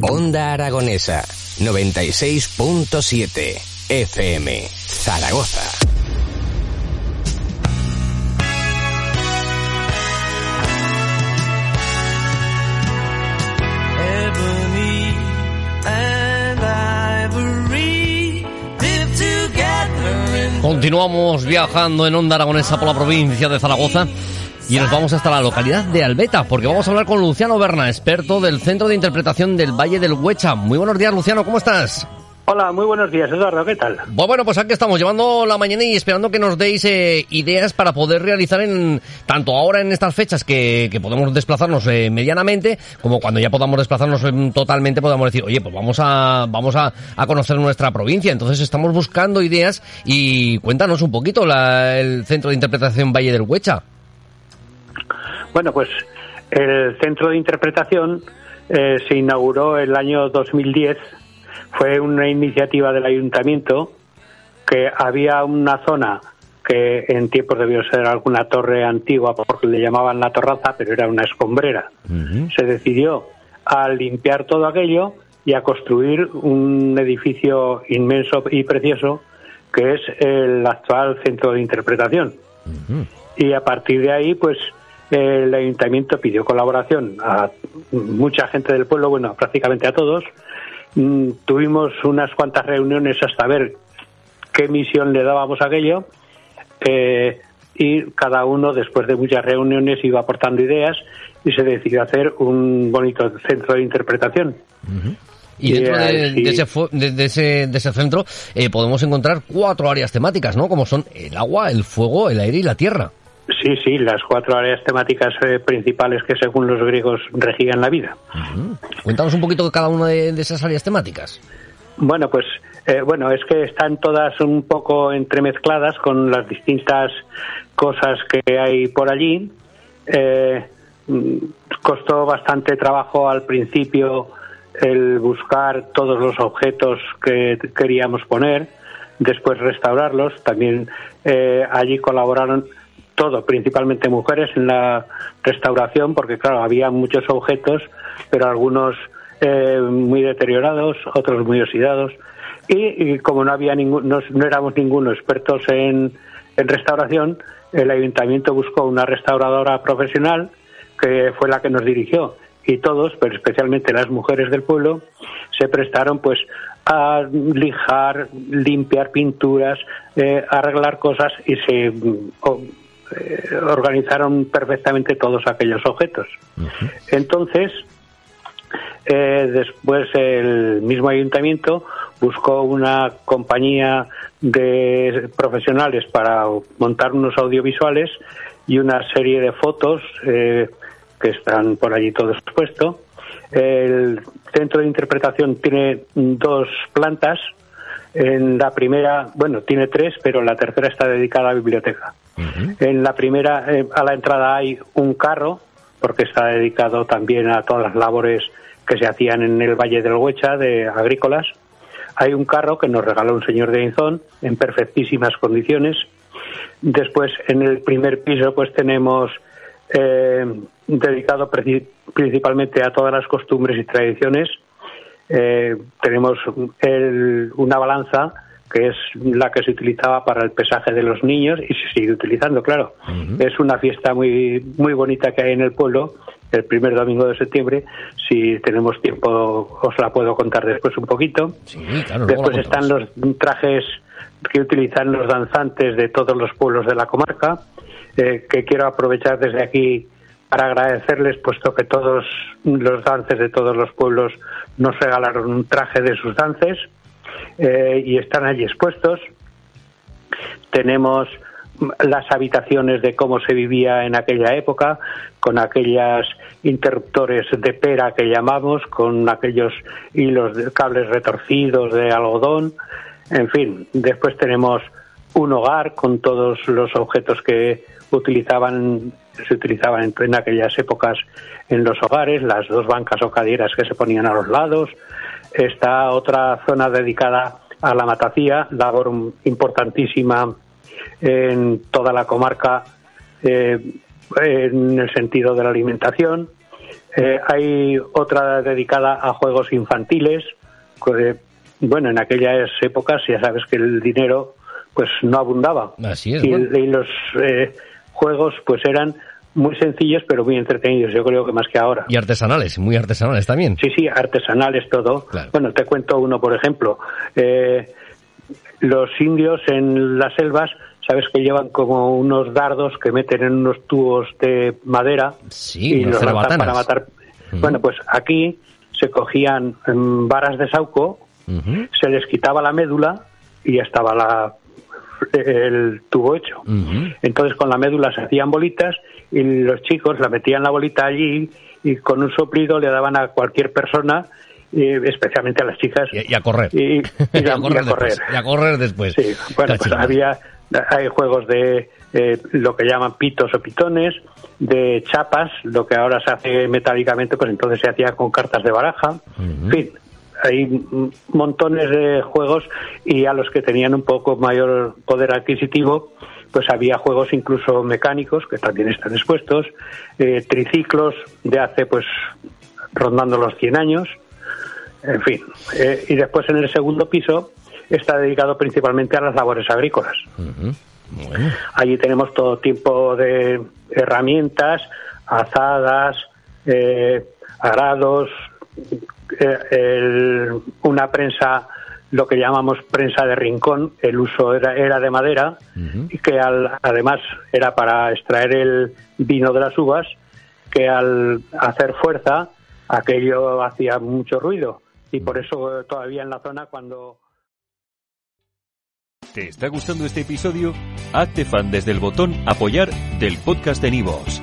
Onda Aragonesa 96.7 FM Zaragoza. Continuamos viajando en Onda Aragonesa por la provincia de Zaragoza y nos vamos hasta la localidad de Albeta porque vamos a hablar con Luciano Berna, experto del Centro de Interpretación del Valle del Huecha. Muy buenos días, Luciano, ¿cómo estás? Hola, muy buenos días, Eduardo, ¿qué tal? Bueno, pues aquí estamos llevando la mañana y esperando que nos deis eh, ideas para poder realizar en tanto ahora en estas fechas que, que podemos desplazarnos eh, medianamente, como cuando ya podamos desplazarnos eh, totalmente, podamos decir, oye, pues vamos a vamos a, a conocer nuestra provincia. Entonces estamos buscando ideas y cuéntanos un poquito la- el Centro de Interpretación Valle del Huecha. Bueno, pues el centro de interpretación eh, se inauguró el año 2010. Fue una iniciativa del ayuntamiento que había una zona que en tiempos debió ser alguna torre antigua porque le llamaban la torraza, pero era una escombrera. Se decidió a limpiar todo aquello y a construir un edificio inmenso y precioso que es el actual centro de interpretación. Y a partir de ahí, pues el ayuntamiento pidió colaboración a mucha gente del pueblo, bueno, prácticamente a todos. Mm, Tuvimos unas cuantas reuniones hasta ver qué misión le dábamos a aquello. eh, y cada uno, después de muchas reuniones, iba aportando ideas y se decidió hacer un bonito centro de interpretación. Y dentro Yeah, de, sí. de ese, fu- de, de ese, de ese centro eh, podemos encontrar cuatro áreas temáticas, ¿no? Como son el agua, el fuego, el aire y la tierra. Sí, sí, las cuatro áreas temáticas eh, principales que según los griegos regían la vida. Cuéntanos un poquito de cada una de, de esas áreas temáticas. Bueno, pues eh, bueno, es que están todas un poco entremezcladas con las distintas cosas que hay por allí. Eh, mm, costó bastante trabajo al principio el buscar todos los objetos que queríamos poner, después restaurarlos. También eh, allí colaboraron todo, principalmente mujeres en la restauración, porque claro, había muchos objetos, pero algunos eh, muy deteriorados, otros muy oxidados. Y, como no había ningún, no, no éramos ninguno expertos en, en restauración, el ayuntamiento buscó una restauradora profesional que fue la que nos dirigió y todos, pero especialmente las mujeres del pueblo, se prestaron pues a lijar, limpiar pinturas, eh, arreglar cosas y se mm, eh, organizaron perfectamente todos aquellos objetos. Entonces, eh, después el mismo ayuntamiento buscó una compañía de profesionales para montar unos audiovisuales y una serie de fotos eh, que están por allí todo expuesto. El centro de interpretación tiene dos plantas. En la primera, bueno, tiene tres, pero la tercera está dedicada a En la primera, eh, a la entrada hay un carro, porque está dedicado también a todas las labores que se hacían en el Valle del Huecha, de agrícolas. Hay un carro que nos regaló un señor de Inzón en perfectísimas condiciones. Después, en el primer piso, pues tenemos eh, dedicado principalmente a todas las costumbres y tradiciones. Eh, tenemos el- una balanza que es la que se utilizaba para el pesaje de los niños y se sigue utilizando, claro. Es una fiesta muy muy bonita que hay en el pueblo el primer domingo de septiembre. Si tenemos tiempo, os la puedo contar después un poquito. Sí, claro, luego Después están los trajes que utilizan los danzantes de todos los pueblos de la comarca, eh, que quiero aprovechar desde aquí para agradecerles, puesto que todos los dances de todos los pueblos nos regalaron un traje de sus dances eh, y están allí expuestos. Tenemos las habitaciones de cómo se vivía en aquella época, con aquellos interruptores de pera que llamamos, con aquellos hilos de cables retorcidos de algodón, en fin, después tenemos un hogar con todos los objetos que utilizaban se utilizaban en, aquellas épocas en los hogares, las dos bancas o cadieras que se ponían a los lados, está otra zona dedicada a la matacía, labor importantísima en toda la comarca eh, en el sentido de la alimentación. Eh, hay otra dedicada a juegos infantiles. que, bueno, en aquellas épocas ya sabes que el dinero pues no abundaba. Así es, y, bueno. y los eh, juegos pues eran muy sencillos pero muy entretenidos, yo creo que más que ahora. Y artesanales, muy artesanales también. Sí, sí, artesanales todo. Claro. Bueno, te cuento uno, por ejemplo. Eh, los indios en las selvas, sabes que llevan como unos dardos que meten en unos tubos de madera Sí, y los cerbatanas. para matar. Bueno, pues aquí se cogían varas de sauco, se les quitaba la médula y ya estaba la, el tubo hecho. Entonces con la médula se hacían bolitas y los chicos la metían la bolita allí y con un soplido le daban a cualquier persona, eh, especialmente a las chicas, Y, y a correr. y, y Y a, correr a correr. después. A correr después. Sí, bueno, pues había hay juegos de eh, lo que llaman pitos o pitones, de chapas, lo que ahora se hace metálicamente, pues entonces se hacía con cartas de baraja. En fin, hay montones de juegos y a los que tenían un poco mayor poder adquisitivo, pues había juegos incluso mecánicos que también están expuestos, eh, triciclos de hace pues rondando los 100 años, en fin. eh, y después en el segundo piso está dedicado principalmente a las labores agrícolas. Bueno, Allí tenemos todo tipo de herramientas, azadas, eh, arados, el- una prensa, lo que llamamos prensa de rincón, el uso era, era de madera y que al- además era para extraer el vino de las uvas, que al hacer fuerza aquello hacía mucho ruido y por eso eh, todavía en la zona cuando... ¿Te está gustando este episodio? Hazte fan desde el botón Apoyar del podcast de Nivos.